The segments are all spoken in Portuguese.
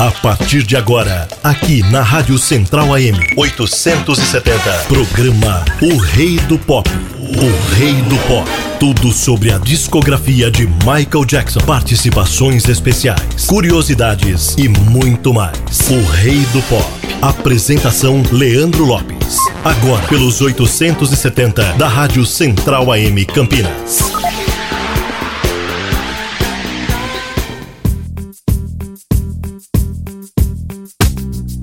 A partir de agora, aqui na Rádio Central AM 870, programa O Rei do Pop. O Rei do Pop. Tudo sobre a discografia de Michael Jackson, participações especiais, curiosidades e muito mais. O Rei do Pop. Apresentação Leandro Lopes. Agora pelos 870 da Rádio Central AM Campinas.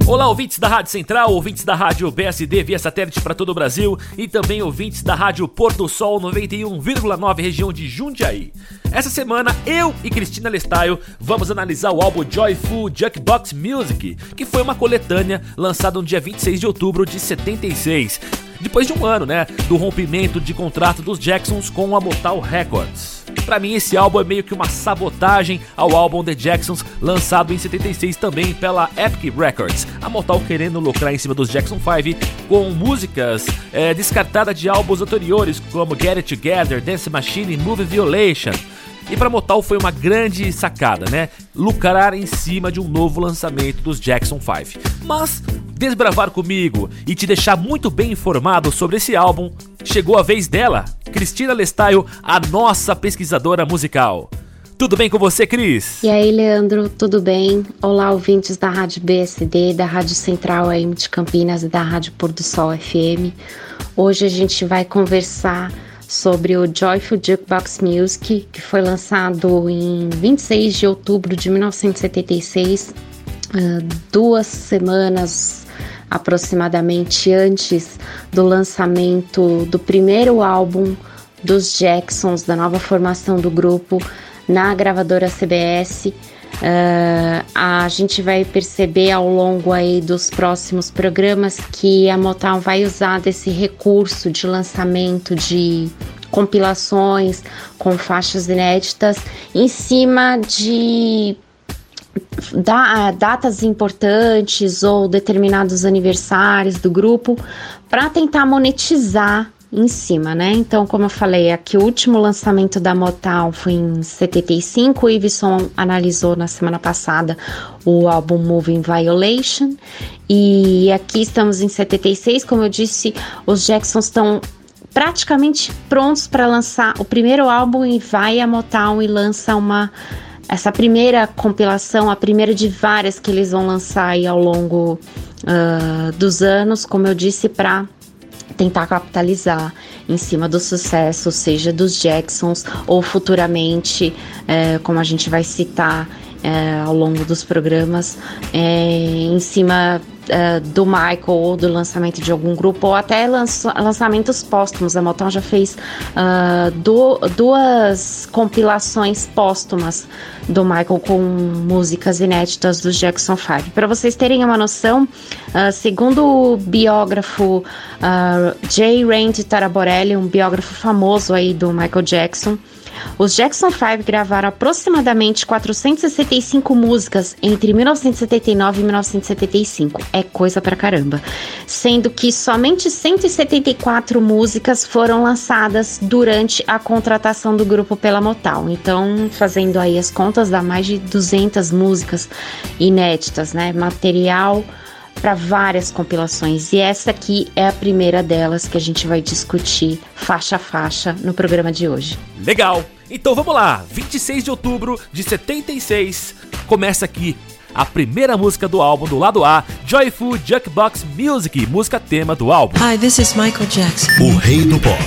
Olá, ouvintes da Rádio Central, ouvintes da Rádio BSD via satélite para todo o Brasil e também ouvintes da Rádio Porto Sol 91,9 região de Jundiaí. Essa semana eu e Cristina Lestaio vamos analisar o álbum Joyful Jukebox Music, que foi uma coletânea lançada no dia 26 de outubro de 76, depois de um ano, né, do rompimento de contrato dos Jacksons com a Motown Records. Para mim, esse álbum é meio que uma sabotagem ao álbum The Jacksons, lançado em 76 também pela Epic Records. A Motown querendo lucrar em cima dos Jackson 5 com músicas é, descartadas de álbuns anteriores, como Get It Together, Dance Machine e Movie Violation. E para Motown foi uma grande sacada, né? Lucrar em cima de um novo lançamento dos Jackson 5. Mas desbravar comigo e te deixar muito bem informado sobre esse álbum, chegou a vez dela, Cristina Lestaio, a nossa pesquisadora musical. Tudo bem com você, Cris? E aí, Leandro, tudo bem? Olá, ouvintes da Rádio BSD, da Rádio Central AM de Campinas e da Rádio Pôr do Sol FM. Hoje a gente vai conversar sobre o Joyful Jukebox Music, que foi lançado em 26 de outubro de 1976, ah, duas semanas aproximadamente antes do lançamento do primeiro álbum dos Jacksons, da nova formação do grupo, na gravadora CBS. Uh, a gente vai perceber ao longo aí dos próximos programas que a Motown vai usar desse recurso de lançamento de compilações com faixas inéditas em cima de da, datas importantes ou determinados aniversários do grupo para tentar monetizar em cima, né? Então, como eu falei, aqui o último lançamento da Motown foi em 75. O Iveson analisou na semana passada o álbum Moving Violation. E aqui estamos em 76. Como eu disse, os Jacksons estão praticamente prontos para lançar o primeiro álbum e vai a Motown e lança uma essa primeira compilação, a primeira de várias que eles vão lançar aí ao longo uh, dos anos, como eu disse, para tentar capitalizar em cima do sucesso, seja dos Jacksons ou futuramente, é, como a gente vai citar é, ao longo dos programas, é, em cima uh, do Michael ou do lançamento de algum grupo, ou até lança, lançamentos póstumos. A Motown já fez uh, do, duas compilações póstumas do Michael com músicas inéditas dos Jackson 5. Para vocês terem uma noção, uh, segundo o biógrafo J. Randy Taraborelli, um biógrafo famoso aí do Michael Jackson, os Jackson 5 gravaram aproximadamente 465 músicas entre 1979 e 1975. É coisa pra caramba. Sendo que somente 174 músicas foram lançadas durante a contratação do grupo pela Motown. Então, fazendo aí as contas, dá mais de 200 músicas inéditas, né? Material para várias compilações e essa aqui é a primeira delas que a gente vai discutir faixa a faixa no programa de hoje. Legal! Então vamos lá, 26 de outubro de 76, começa aqui a primeira música do álbum do lado A, Joyful Jukebox Music, música tema do álbum. Hi, this is Michael Jackson. O rei do pop.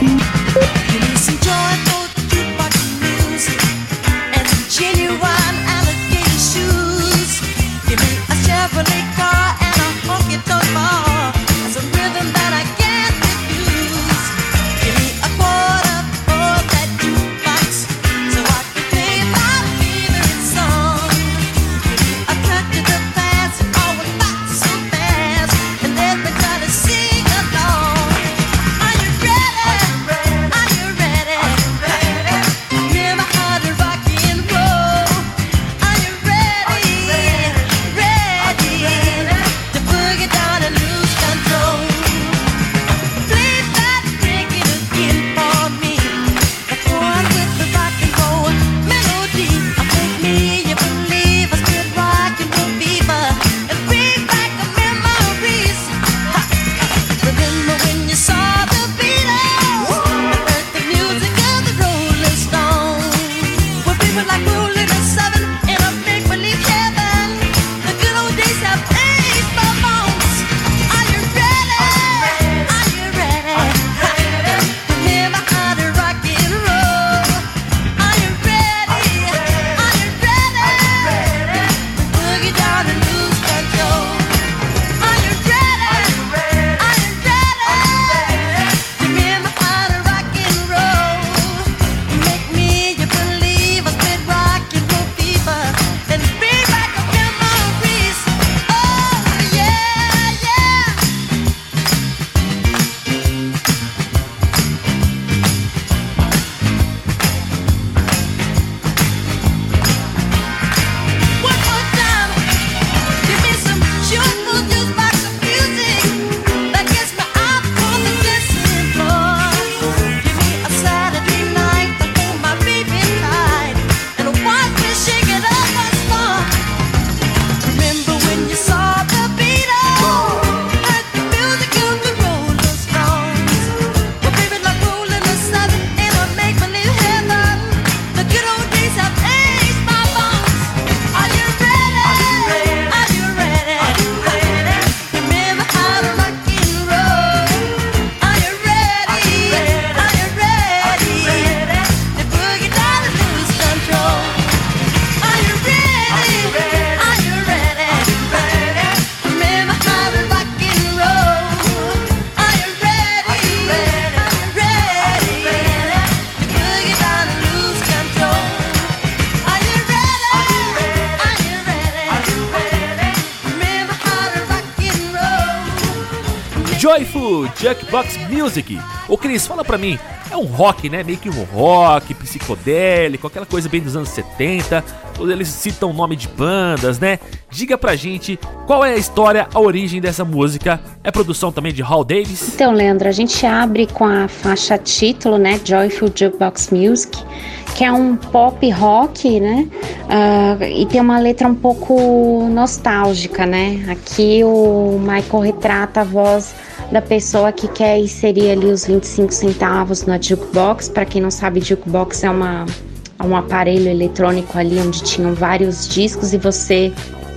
Music. Ô Cris, fala pra mim, é um rock, né? Meio que um rock psicodélico, aquela coisa bem dos anos 70. Eles citam o nome de bandas, né? Diga pra gente qual é a história, a origem dessa música. É produção também de Hal Davis? Então, Leandro, a gente abre com a faixa título, né? Joyful Jukebox Music, que é um pop rock, né? Uh, e tem uma letra um pouco nostálgica, né? Aqui o Michael retrata a voz da pessoa que quer inserir ali os 25 centavos na jukebox. Para quem não sabe, jukebox é uma um aparelho eletrônico ali onde tinham vários discos e você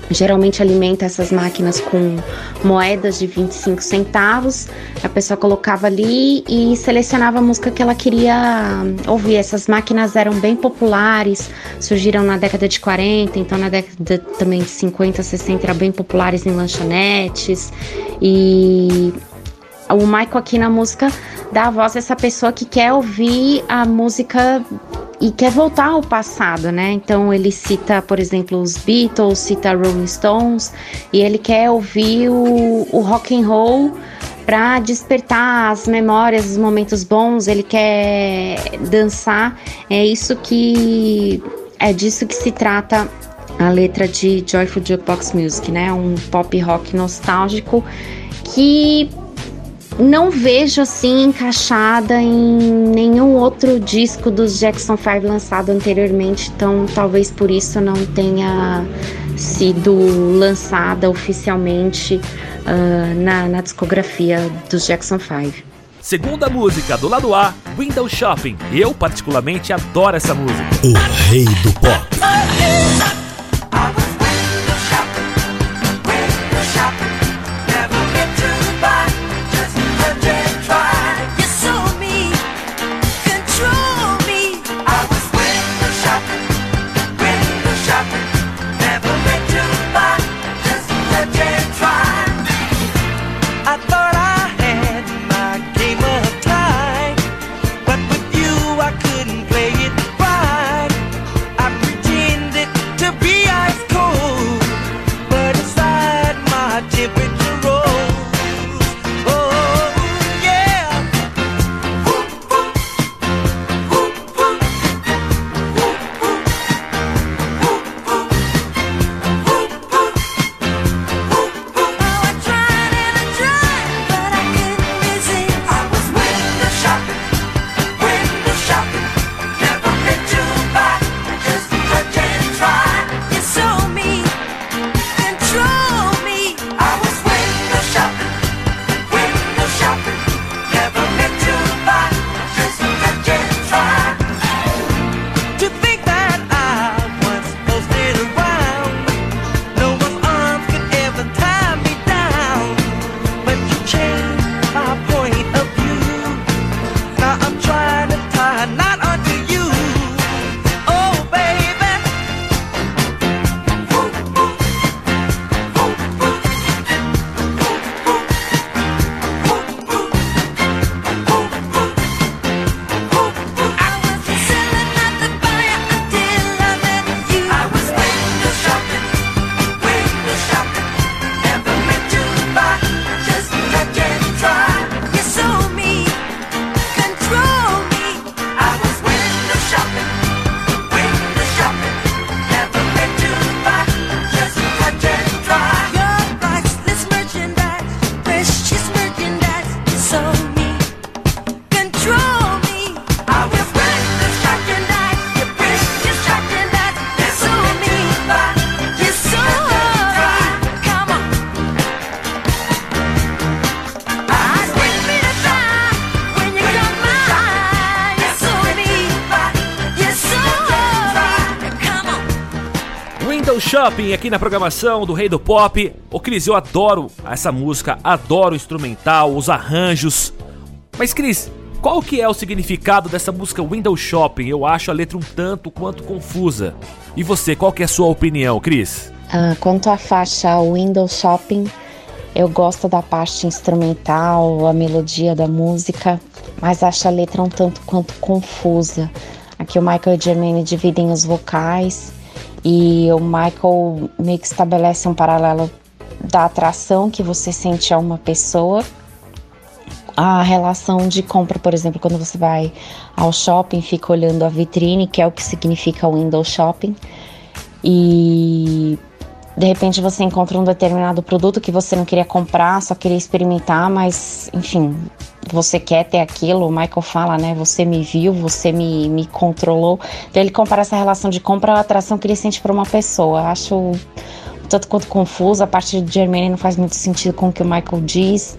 geralmente alimenta essas máquinas com moedas de 25 centavos. A pessoa colocava ali e selecionava a música que ela queria ouvir. Essas máquinas eram bem populares, surgiram na década de 40, então na década também de 50, 60 eram bem populares em lanchonetes. E o Michael aqui na música dá a voz a essa pessoa que quer ouvir a música e quer voltar ao passado, né? Então ele cita, por exemplo, os Beatles, cita Rolling Stones e ele quer ouvir o, o rock and roll para despertar as memórias, os momentos bons. Ele quer dançar. É isso que é disso que se trata a letra de Joyful Jukebox Music, né? Um pop rock nostálgico que não vejo assim encaixada em nenhum outro disco dos Jackson 5 lançado anteriormente, então talvez por isso não tenha sido lançada oficialmente uh, na, na discografia dos Jackson 5. Segunda música do lado A, Window Shopping. Eu particularmente adoro essa música. O rei do pop. Shopping aqui na programação do Rei do Pop. Ô Cris, eu adoro essa música, adoro o instrumental, os arranjos. Mas Cris, qual que é o significado dessa música Window Shopping? Eu acho a letra um tanto quanto confusa. E você, qual que é a sua opinião, Cris? Ah, quanto à faixa Window Shopping, eu gosto da parte instrumental, a melodia da música, mas acho a letra um tanto quanto confusa. Aqui o Michael e Germaine dividem os vocais e o Michael meio que estabelece um paralelo da atração que você sente a uma pessoa a relação de compra, por exemplo, quando você vai ao shopping, fica olhando a vitrine, que é o que significa window shopping, e de repente você encontra um determinado produto que você não queria comprar, só queria experimentar, mas enfim, você quer ter aquilo. O Michael fala, né? Você me viu, você me, me controlou. Então ele compara essa relação de compra à atração que ele sente por uma pessoa. Acho tanto quanto confuso. A parte de Germany não faz muito sentido com o que o Michael diz.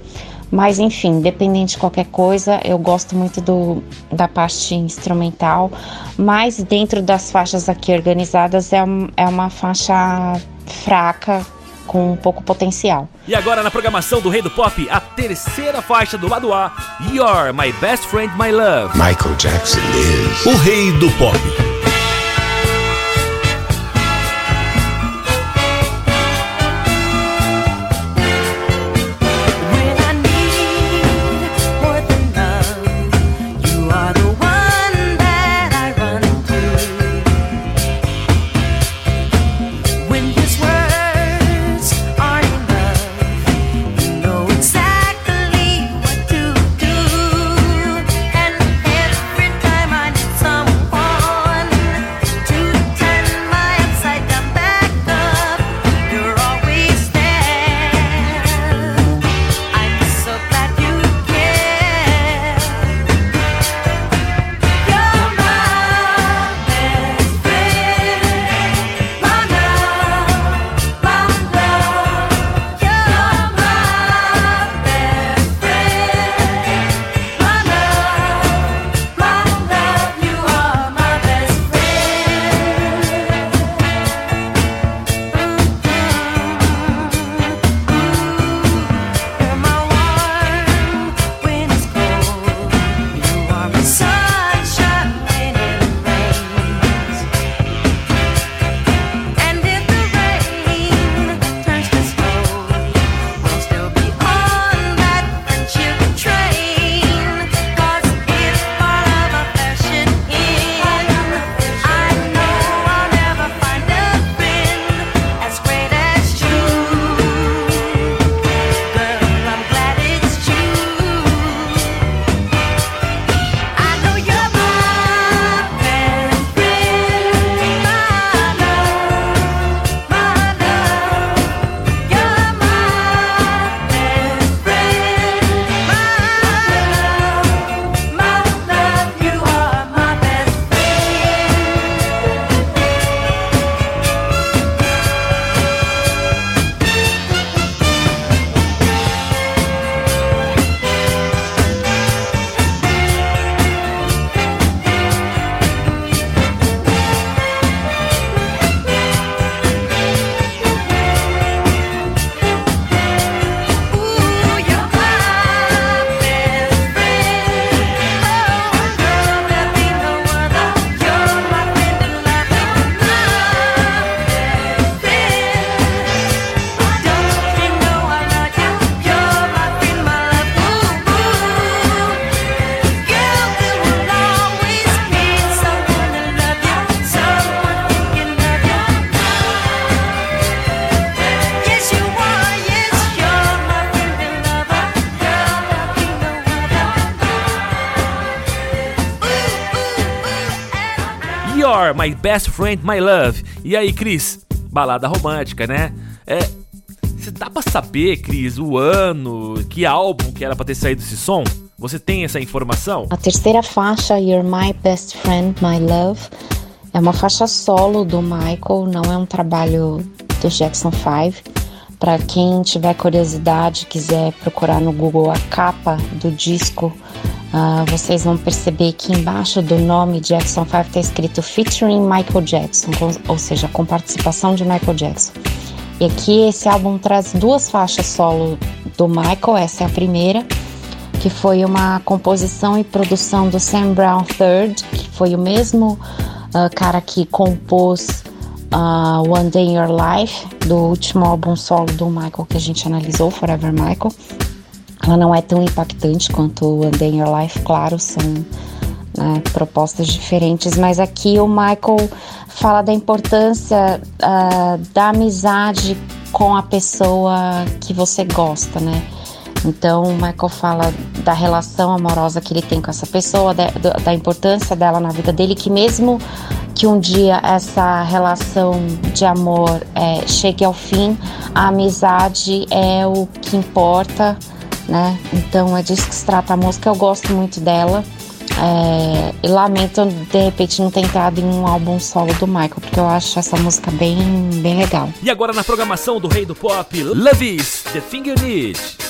Mas enfim, independente de qualquer coisa, eu gosto muito do, da parte instrumental. Mas dentro das faixas aqui organizadas é, um, é uma faixa fraca com um pouco potencial. E agora na programação do Rei do Pop, a terceira faixa do lado A, You're My Best Friend, My Love. Michael Jackson is o Rei do Pop. My Best Friend, My Love. E aí, Cris? Balada romântica, né? É. Você dá pra saber, Cris, o ano, que álbum que era pra ter saído esse som? Você tem essa informação? A terceira faixa, You're My Best Friend, My Love, é uma faixa solo do Michael, não é um trabalho do Jackson 5. Para quem tiver curiosidade, quiser procurar no Google a capa do disco, uh, vocês vão perceber que embaixo do nome Jackson 5 está escrito Featuring Michael Jackson, ou seja, com participação de Michael Jackson. E aqui esse álbum traz duas faixas solo do Michael, essa é a primeira, que foi uma composição e produção do Sam Brown III, que foi o mesmo uh, cara que compôs uh, One Day in Your Life, do último álbum solo do Michael que a gente analisou, Forever Michael. Ela não é tão impactante quanto One Day in Your Life, claro, são né, propostas diferentes, mas aqui o Michael fala da importância uh, da amizade com a pessoa que você gosta, né? Então, o Michael fala da relação amorosa que ele tem com essa pessoa, da, da importância dela na vida dele, que mesmo que um dia essa relação de amor é, chegue ao fim, a amizade é o que importa, né? Então é disso que se trata a música. Eu gosto muito dela. É, lamento de repente não ter entrado em um álbum solo do Michael, porque eu acho essa música bem, bem legal. E agora na programação do Rei do Pop, Love Is The Thing You Need.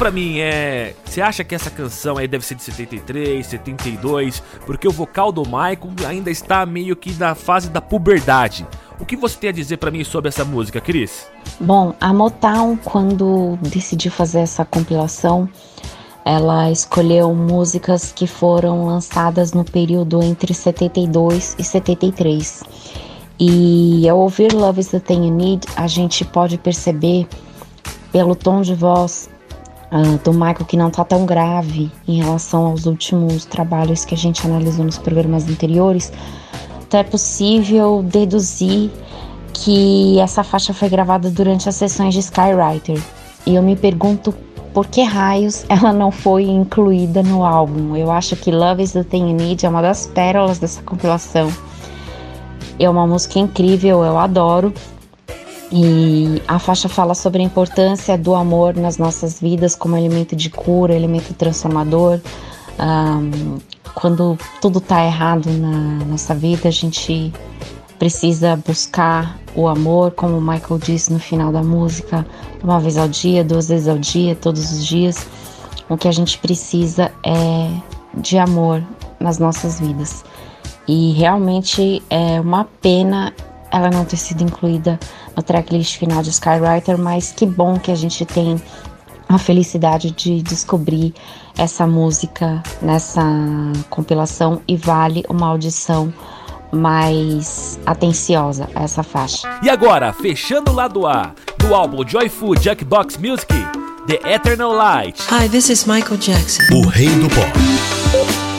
Pra mim, é. Você acha que essa canção aí deve ser de 73, 72? Porque o vocal do Michael ainda está meio que na fase da puberdade. O que você tem a dizer para mim sobre essa música, Cris? Bom, a Motown, quando decidiu fazer essa compilação, ela escolheu músicas que foram lançadas no período entre 72 e 73. E ao ouvir Love is the Thing You Need, a gente pode perceber pelo tom de voz uh, do Michael que não está tão grave em relação aos últimos trabalhos que a gente analisou nos programas anteriores, então é possível deduzir que essa faixa foi gravada durante as sessões de Skywriter. E eu me pergunto por que raios ela não foi incluída no álbum. Eu acho que Love is the Thing You Need é uma das pérolas dessa compilação. É uma música incrível, eu adoro. E a faixa fala sobre a importância do amor nas nossas vidas como elemento de cura, elemento transformador. Um, quando tudo está errado na nossa vida, a gente precisa buscar o amor, como o Michael disse no final da música, uma vez ao dia, duas vezes ao dia, todos os dias. O que a gente precisa é de amor nas nossas vidas. E realmente é uma pena ela não ter sido incluída no tracklist final de Skywriter, mas que bom que a gente tem a felicidade de descobrir essa música nessa compilação e vale uma audição mais atenciosa a essa faixa. E agora, fechando o lado A do álbum Joyful Jackbox Music, The Eternal Light. Hi, this is Michael Jackson. O rei do pop.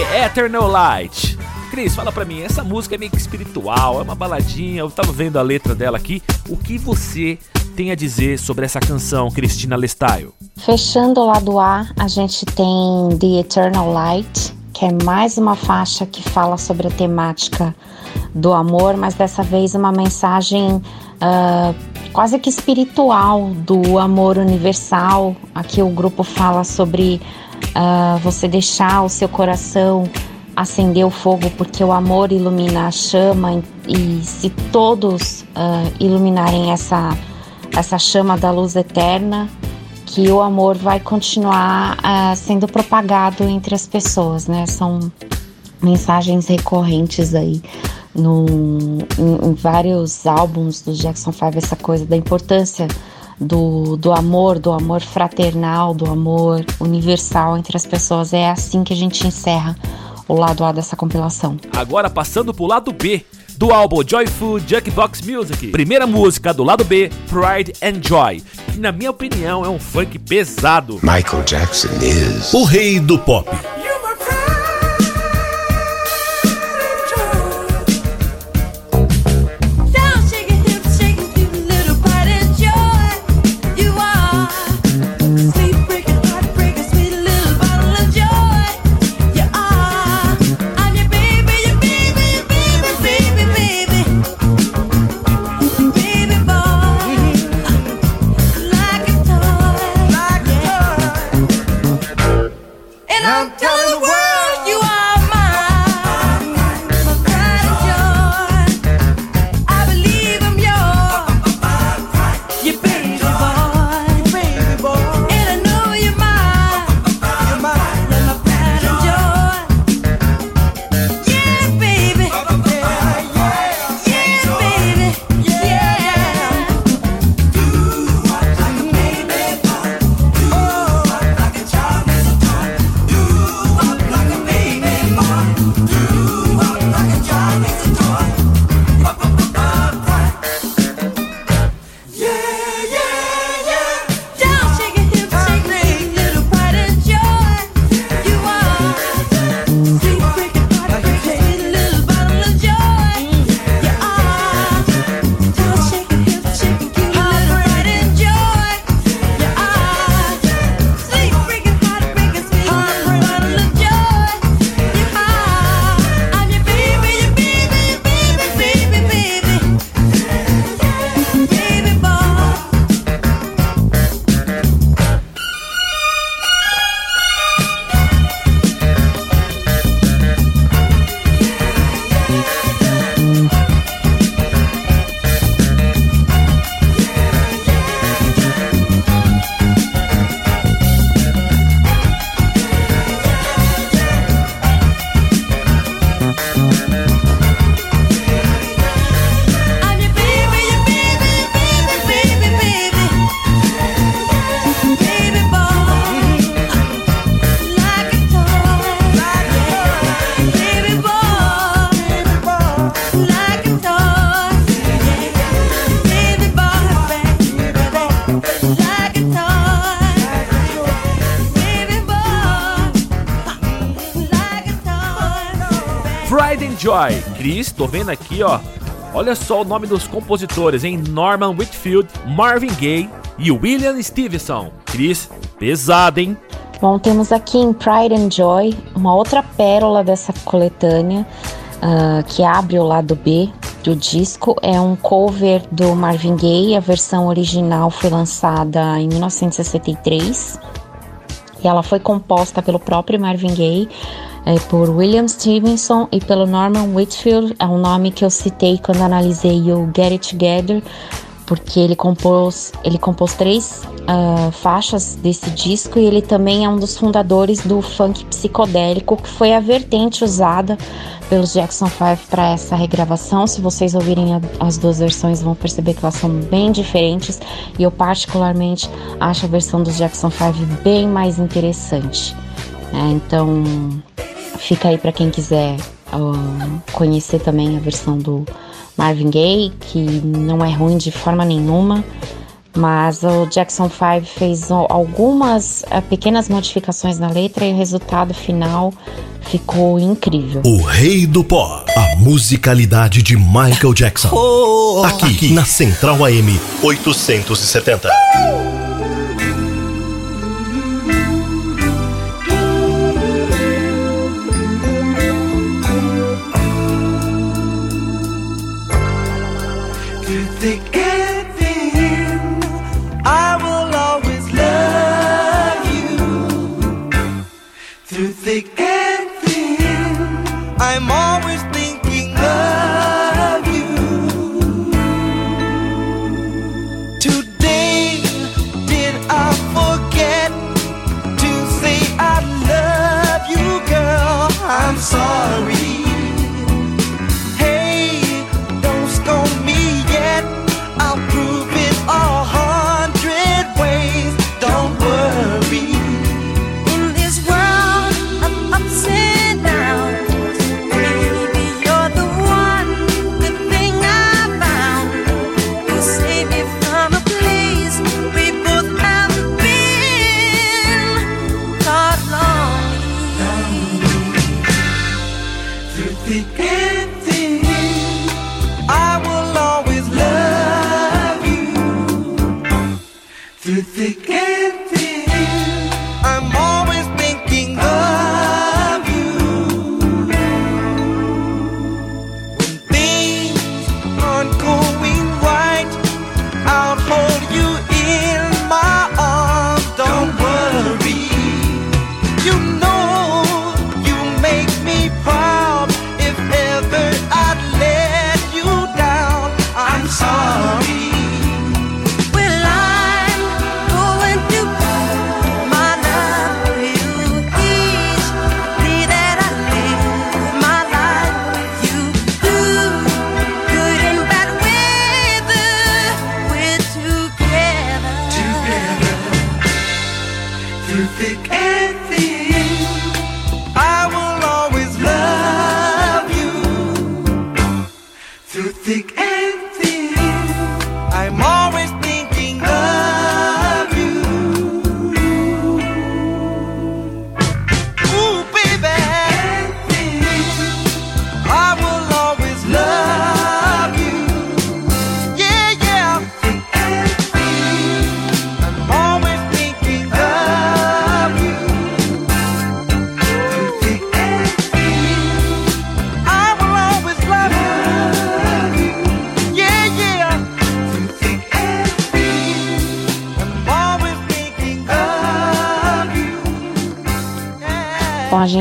Eternal Light. Cris, fala pra mim, essa música é meio que espiritual, é uma baladinha, eu tava vendo a letra dela aqui. O que você tem a dizer sobre essa canção, Cristina Lestyle? Fechando o lado A, a gente tem The Eternal Light, que é mais uma faixa que fala sobre a temática do amor, mas dessa vez uma mensagem uh, quase que espiritual do amor universal. Aqui o grupo fala sobre uh, você deixar o seu coração acender o fogo, porque o amor ilumina a chama e se todos uh, iluminarem essa, essa chama da luz eterna, que o amor vai continuar uh, sendo propagado entre as pessoas, né? São mensagens recorrentes aí no, em, em vários álbuns do Jackson 5, essa coisa da importância do, do amor, do amor fraternal, do amor universal entre as pessoas. É assim que a gente encerra o lado A dessa compilação. Agora passando pro lado B do álbum Joyful Jukebox Music. Primeira música do lado B, Pride and Joy, que na minha opinião é um funk pesado. Michael Jackson is o rei do pop. I'm telling the world. Joy. Cris, tô vendo aqui, ó. Olha só o nome dos compositores, hein? Norman Whitfield, Marvin Gaye e William Stevenson. Cris, pesado, hein? Bom, temos aqui em Pride and Joy uma outra pérola dessa coletânea uh, que abre o lado B do disco. É um cover do Marvin Gaye, a versão original foi lançada em 1963 e ela foi composta pelo próprio Marvin Gaye, é, por William Stevenson e pelo Norman Whitfield, é um nome que eu citei quando analisei o Get It Together, porque ele compôs, ele compôs três uh, faixas desse disco e ele também é um dos fundadores do funk psicodélico, que foi a vertente usada pelos Jackson 5 para essa regravação. Se vocês ouvirem a, as duas versões, vão perceber que elas são bem diferentes e eu particularmente acho a versão dos Jackson 5 bem mais interessante. É, então, fica aí para quem quiser uh, conhecer também a versão do Marvin Gaye, que não é ruim de forma nenhuma. Mas o Jackson 5 fez algumas uh, pequenas modificações na letra e o resultado final ficou incrível. O Rei do Pó, a musicalidade de Michael Jackson. Oh, aqui, aqui na Central AM 870. Through thick and thin, I will always love you. Through thick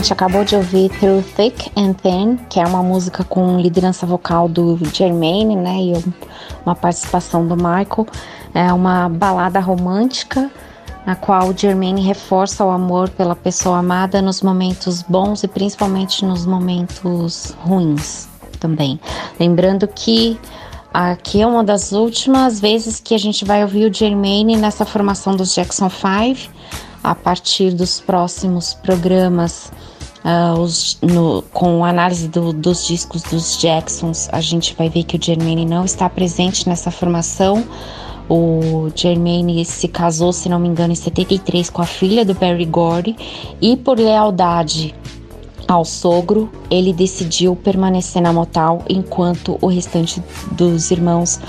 gente acabou de ouvir Through Thick and Thin, que é uma música com liderança vocal do Jermaine, né, e uma participação do Michael. É uma balada romântica na qual Jermaine reforça o amor pela pessoa amada nos momentos bons e principalmente nos momentos ruins também. Lembrando que aqui é uma das últimas vezes que a gente vai ouvir o Jermaine nessa formação dos Jackson 5 a partir dos próximos programas Uh, os, no, com análise do, dos discos dos Jacksons, a gente vai ver que o Jermaine não está presente nessa formação. O Jermaine se casou, se não me engano, em 73 com a filha do Barry Gordy e por lealdade ao sogro, ele decidiu permanecer na Motal enquanto o restante dos irmãos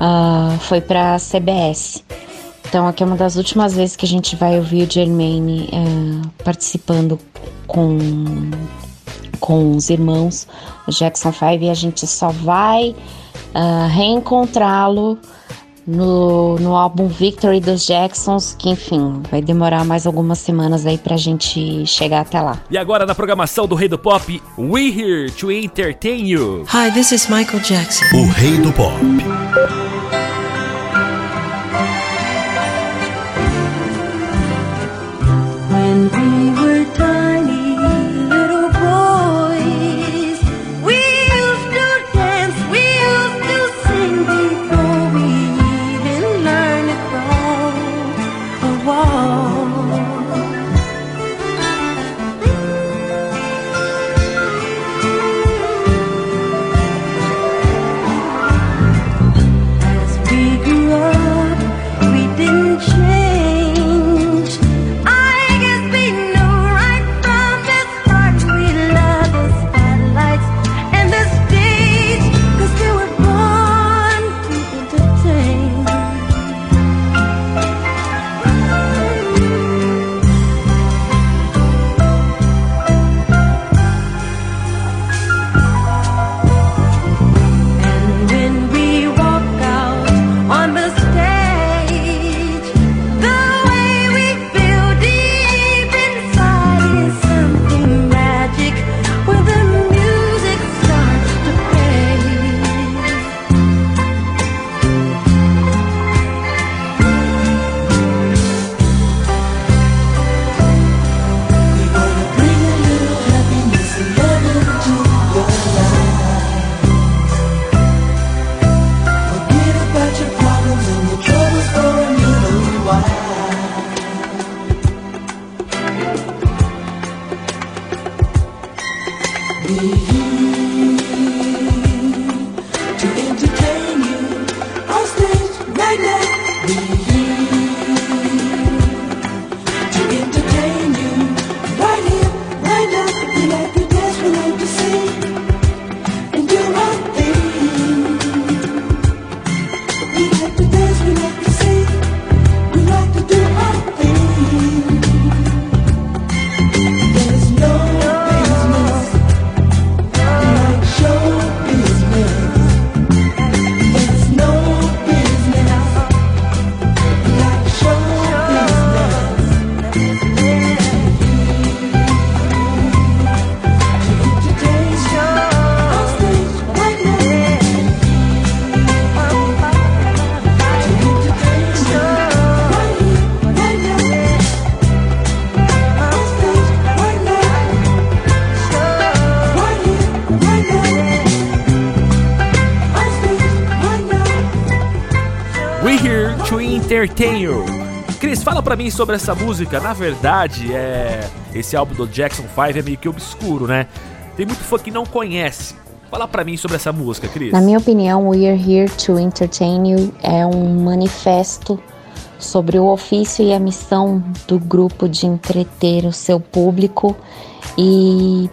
uh, foi para a CBS. Então, aqui é uma das últimas vezes que a gente vai ouvir o Jermaine uh, participando com, com os irmãos Jackson 5 e a gente só vai uh, reencontrá-lo no, no álbum Victory dos Jacksons, que enfim, vai demorar mais algumas semanas aí pra gente chegar até lá. E agora na programação do Rei do Pop, We Here to Entertain You. Hi, this is Michael Jackson. O Rei do Pop. Pra mim sobre essa música. Na verdade, é esse álbum do Jackson 5 é meio que obscuro, né? Tem muito fã que não conhece. Fala pra mim sobre essa música, Cris. Na minha opinião, We Are Here to Entertain You é um manifesto sobre o ofício e a missão do grupo de entreter o seu público e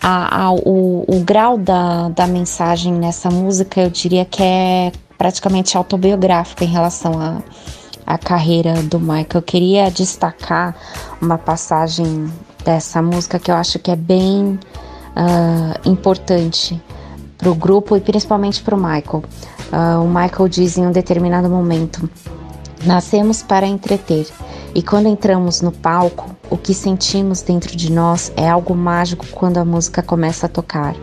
a, a, o, o grau da, da mensagem nessa música eu diria que é praticamente autobiográfica em relação à, à carreira do Michael. Eu queria destacar uma passagem dessa música que eu acho que é bem uh, importante para o grupo e principalmente para o Michael. Uh, o Michael diz em um determinado momento: Nascemos para entreter, e quando entramos no palco, o que sentimos dentro de nós é algo mágico quando a música começa a tocar.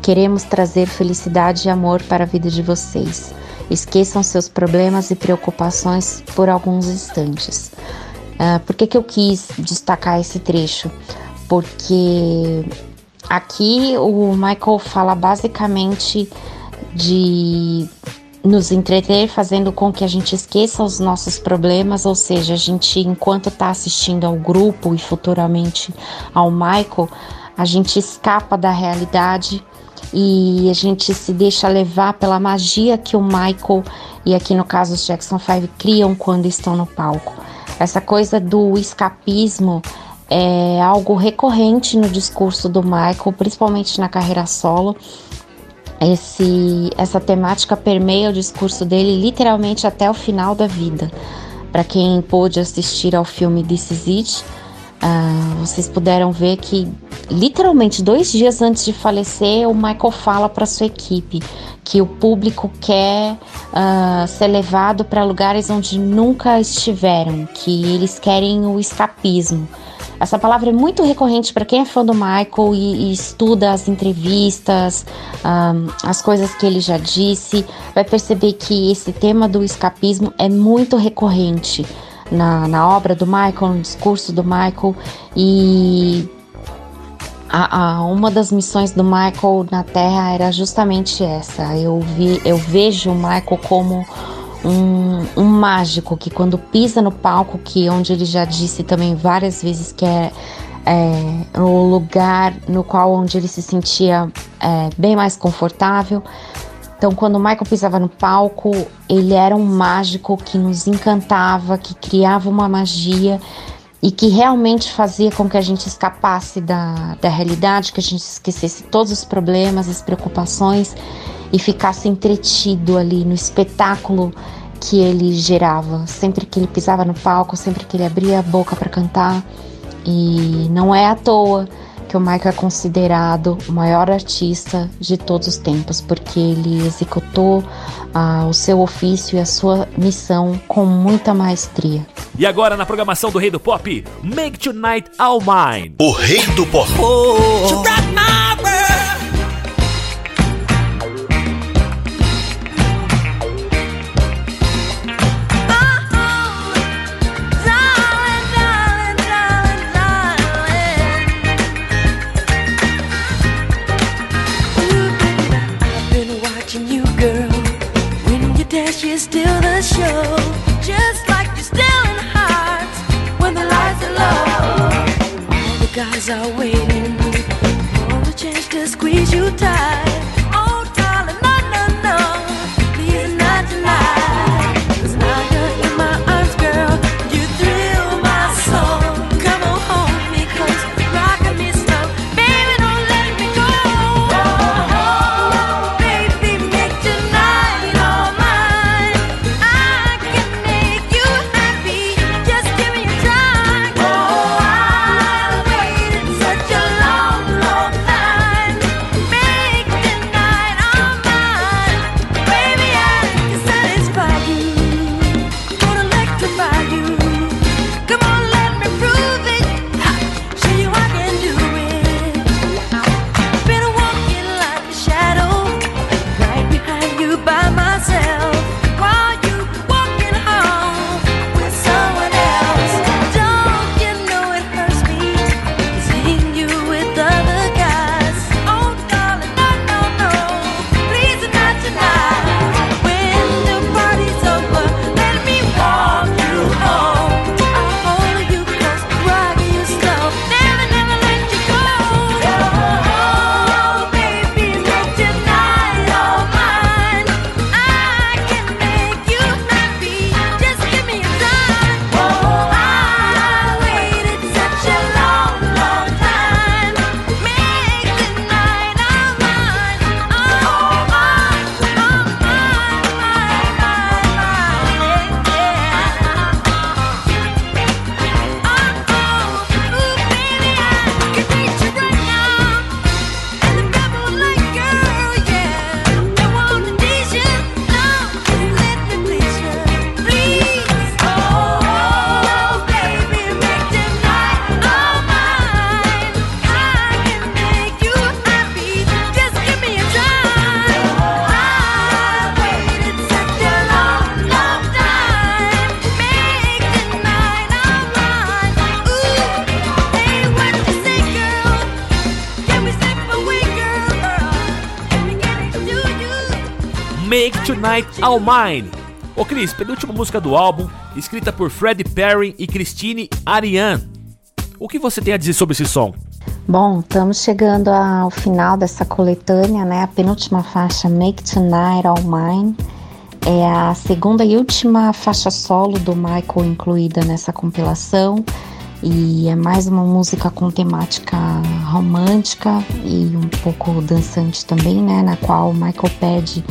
Queremos trazer felicidade e amor para a vida de vocês. Esqueçam seus problemas e preocupações por alguns instantes. Uh, por que, que eu quis destacar esse trecho? Porque aqui o Michael fala basicamente de nos entreter, fazendo com que a gente esqueça os nossos problemas, ou seja, a gente, enquanto está assistindo ao grupo e futuramente ao Michael, a gente escapa da realidade e a gente se deixa levar pela magia que o Michael e aqui no caso os Jackson 5 criam quando estão no palco. Essa coisa do escapismo é algo recorrente no discurso do Michael, principalmente na carreira solo. Esse, essa temática permeia o discurso dele literalmente até o final da vida. Para quem pôde assistir ao filme This Is It, uh, vocês puderam ver que literalmente dois dias antes de falecer, o Michael fala para sua equipe que o público quer uh, ser levado para lugares onde nunca estiveram, que eles querem o escapismo. Essa palavra é muito recorrente para quem é fã do Michael e, e estuda as entrevistas, um, as coisas que ele já disse, vai perceber que esse tema do escapismo é muito recorrente na, na obra do Michael, no discurso do Michael e a, a, uma das missões do Michael na Terra era justamente essa. Eu, vi, eu vejo o Michael como um, um, mágico que quando pisa no palco, que onde ele já disse também várias vezes que é, é o lugar no qual onde ele se sentia é, bem mais confortável. Então, quando o Michael pisava no palco, ele era um mágico que nos encantava, que criava uma magia e que realmente fazia com que a gente escapasse da, da realidade, que a gente esquecesse todos os problemas, as preocupações e ficasse entretido ali no espetáculo que ele gerava, sempre que ele pisava no palco, sempre que ele abria a boca para cantar. E não é à toa que o Michael é considerado o maior artista de todos os tempos, porque ele executou ah, o seu ofício e a sua missão com muita maestria. E agora na programação do Rei do Pop, Make Tonight All Mine. O Rei do Pop. Oh, guys are waiting for a chance to squeeze you tight. Tonight All Mine. Ô Cris, penúltima música do álbum, escrita por Freddie Perry e Christine Ariane. O que você tem a dizer sobre esse som? Bom, estamos chegando ao final dessa coletânea, né? A penúltima faixa, Make Tonight All Mine, é a segunda e última faixa solo do Michael incluída nessa compilação. E é mais uma música com temática romântica e um pouco dançante também, né? Na qual o Michael pede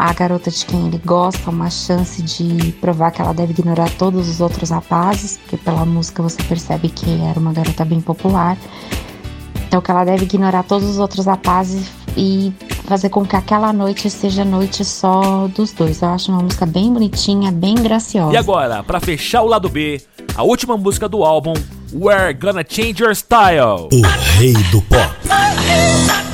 à garota de quem ele gosta uma chance de provar que ela deve ignorar todos os outros rapazes, porque pela música você percebe que era uma garota bem popular. Então que ela deve ignorar todos os outros rapazes e fazer com que aquela noite seja noite só dos dois. Eu acho uma música bem bonitinha, bem graciosa. E agora, para fechar o lado B, a última música do álbum, We're Gonna Change Your Style. O rei do pop.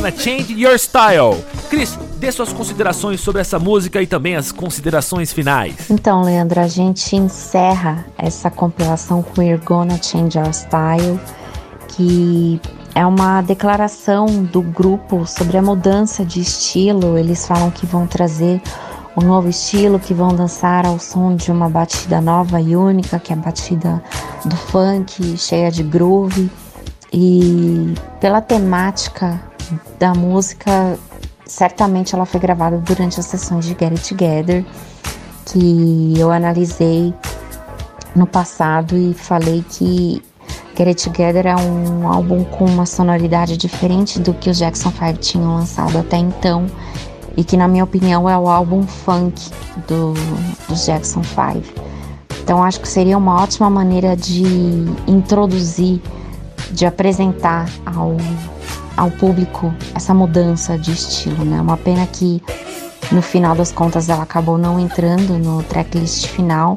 Gonna Change Your Style. Cris, dê suas considerações sobre essa música e também as considerações finais. Então, Leandro, a gente encerra essa compilação com We're Gonna Change Your Style, que é uma declaração do grupo sobre a mudança de estilo. Eles falam que vão trazer um novo estilo, que vão dançar ao som de uma batida nova e única, que é a batida do funk, cheia de groove. E pela temática da música, certamente ela foi gravada durante as sessões de Get It Together, que eu analisei no passado e falei que Get It Together é um álbum com uma sonoridade diferente do que os Jackson 5 tinham lançado até então e que na minha opinião é o álbum funk do, dos Jackson 5. Então acho que seria uma ótima maneira de introduzir, de apresentar ao ao público essa mudança de estilo, né? Uma pena que no final das contas ela acabou não entrando no tracklist final,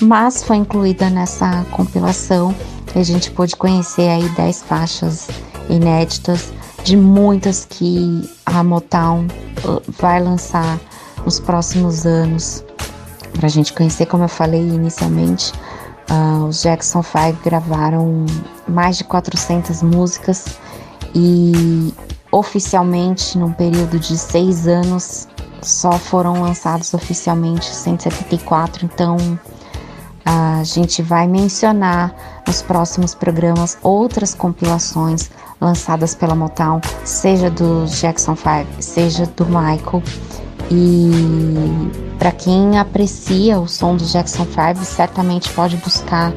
mas foi incluída nessa compilação e a gente pôde conhecer aí 10 faixas inéditas de muitas que a Motown uh, vai lançar nos próximos anos. Para a gente conhecer, como eu falei inicialmente, uh, os Jackson 5 gravaram mais de 400 músicas e oficialmente, num período de seis anos, só foram lançados oficialmente 174. Então, a gente vai mencionar nos próximos programas outras compilações lançadas pela Motown, seja do Jackson 5, seja do Michael. E para quem aprecia o som do Jackson 5, certamente pode buscar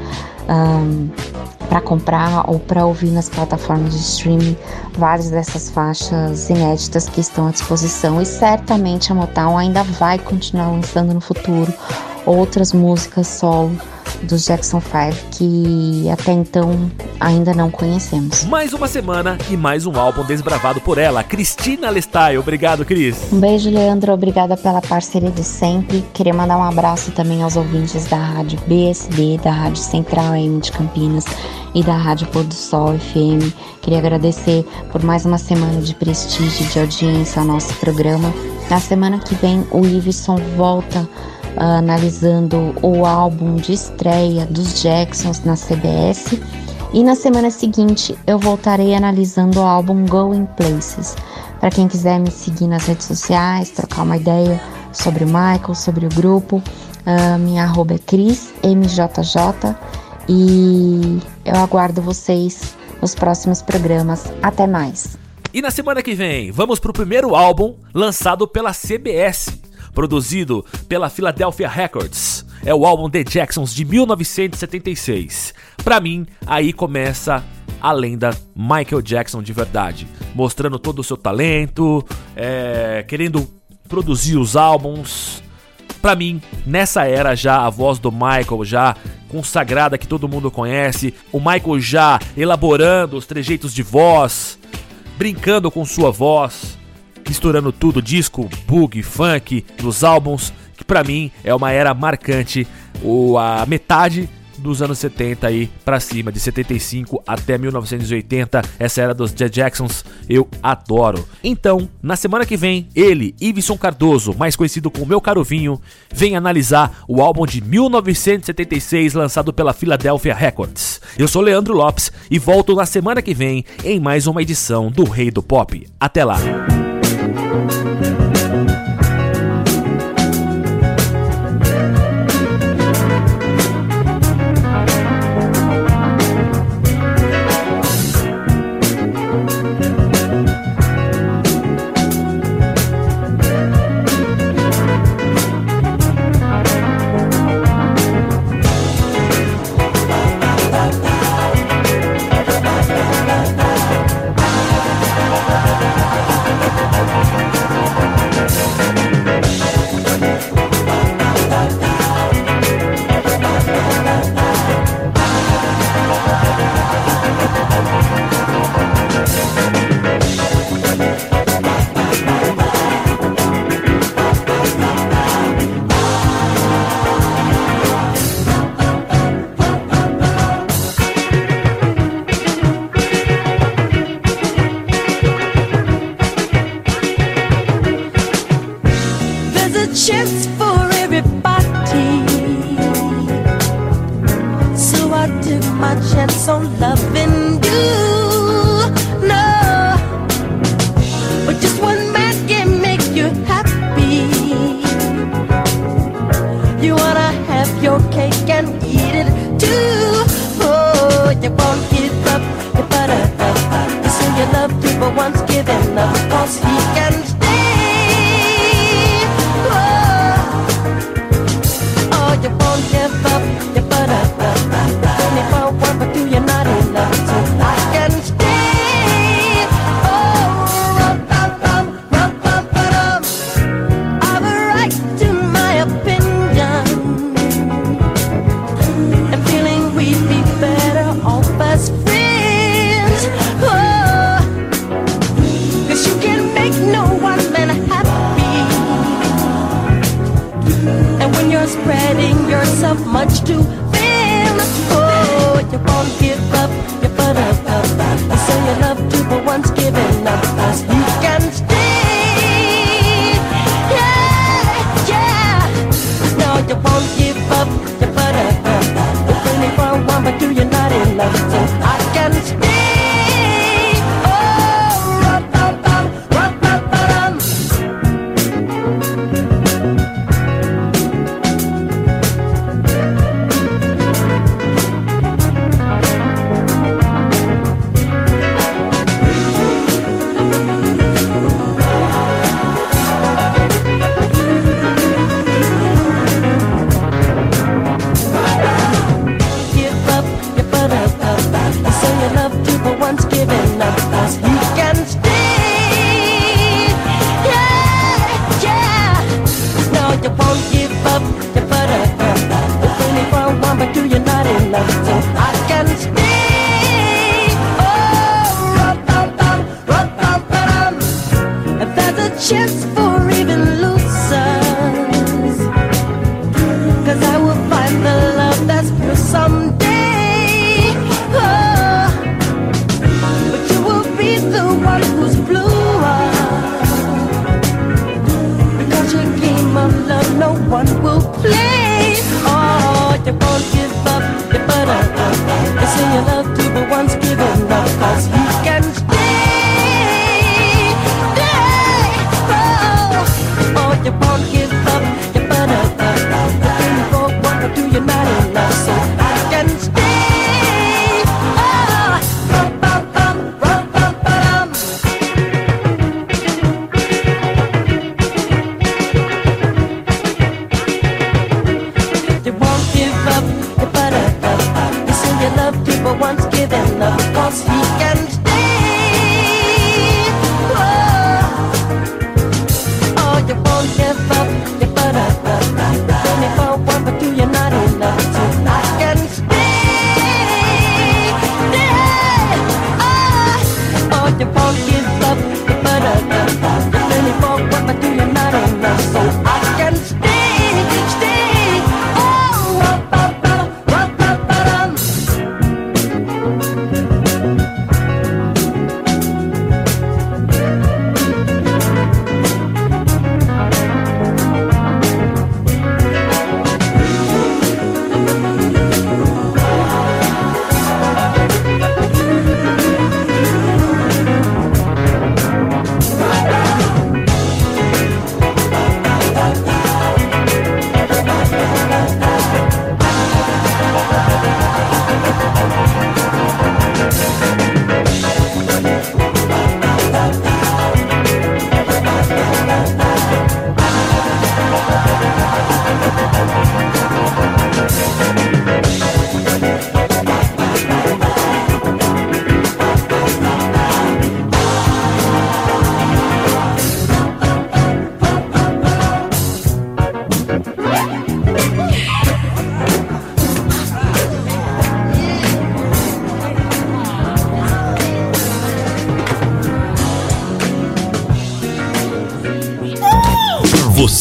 um, para comprar ou para ouvir nas plataformas de streaming várias dessas faixas inéditas que estão à disposição. E certamente a Motown ainda vai continuar lançando no futuro outras músicas solo dos Jackson 5 que até então ainda não conhecemos. Mais uma semana e mais um álbum desbravado por ela, Cristina Lestai. Obrigado, Cris. Um beijo, Leandro. Obrigada pela parceria de sempre. Queria mandar um abraço também aos ouvintes da Rádio BSD, da Rádio Central AM de Campinas e da Rádio Pôr do Sol FM. Queria agradecer por mais uma semana de prestígio de audiência ao nosso programa. Na semana que vem, o Iveson volta analisando o álbum de estreia dos Jacksons na CBS. E na semana seguinte eu voltarei analisando o álbum Going Places. Para quem quiser me seguir nas redes sociais, trocar uma ideia sobre o Michael, sobre o grupo, uh, minha arroba é CrisMJJ e eu aguardo vocês nos próximos programas. Até mais! E na semana que vem, vamos para o primeiro álbum lançado pela CBS produzido pela Philadelphia Records. É o álbum The Jacksons de 1976. Para mim, aí começa a lenda Michael Jackson de verdade, mostrando todo o seu talento, é, querendo produzir os álbuns. Para mim, nessa era já a voz do Michael já consagrada que todo mundo conhece, o Michael já elaborando os trejeitos de voz, brincando com sua voz, misturando tudo, disco, bug, funk, nos álbuns, que para mim é uma era marcante, o, a metade dos anos 70 aí para cima, de 75 até 1980, essa era dos The Jacksons, eu adoro. Então, na semana que vem, ele, Iveson Cardoso, mais conhecido como Meu Caro Vinho, vem analisar o álbum de 1976 lançado pela Philadelphia Records. Eu sou Leandro Lopes e volto na semana que vem em mais uma edição do Rei do Pop. Até lá! Thank you.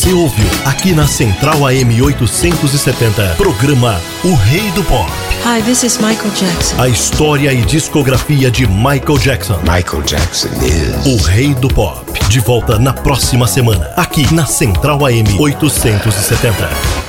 Você ouviu aqui na Central AM 870, programa O Rei do Pop. Hi, this is Michael Jackson. A história e discografia de Michael Jackson. Michael Jackson is. O Rei do Pop. De volta na próxima semana, aqui na Central AM 870.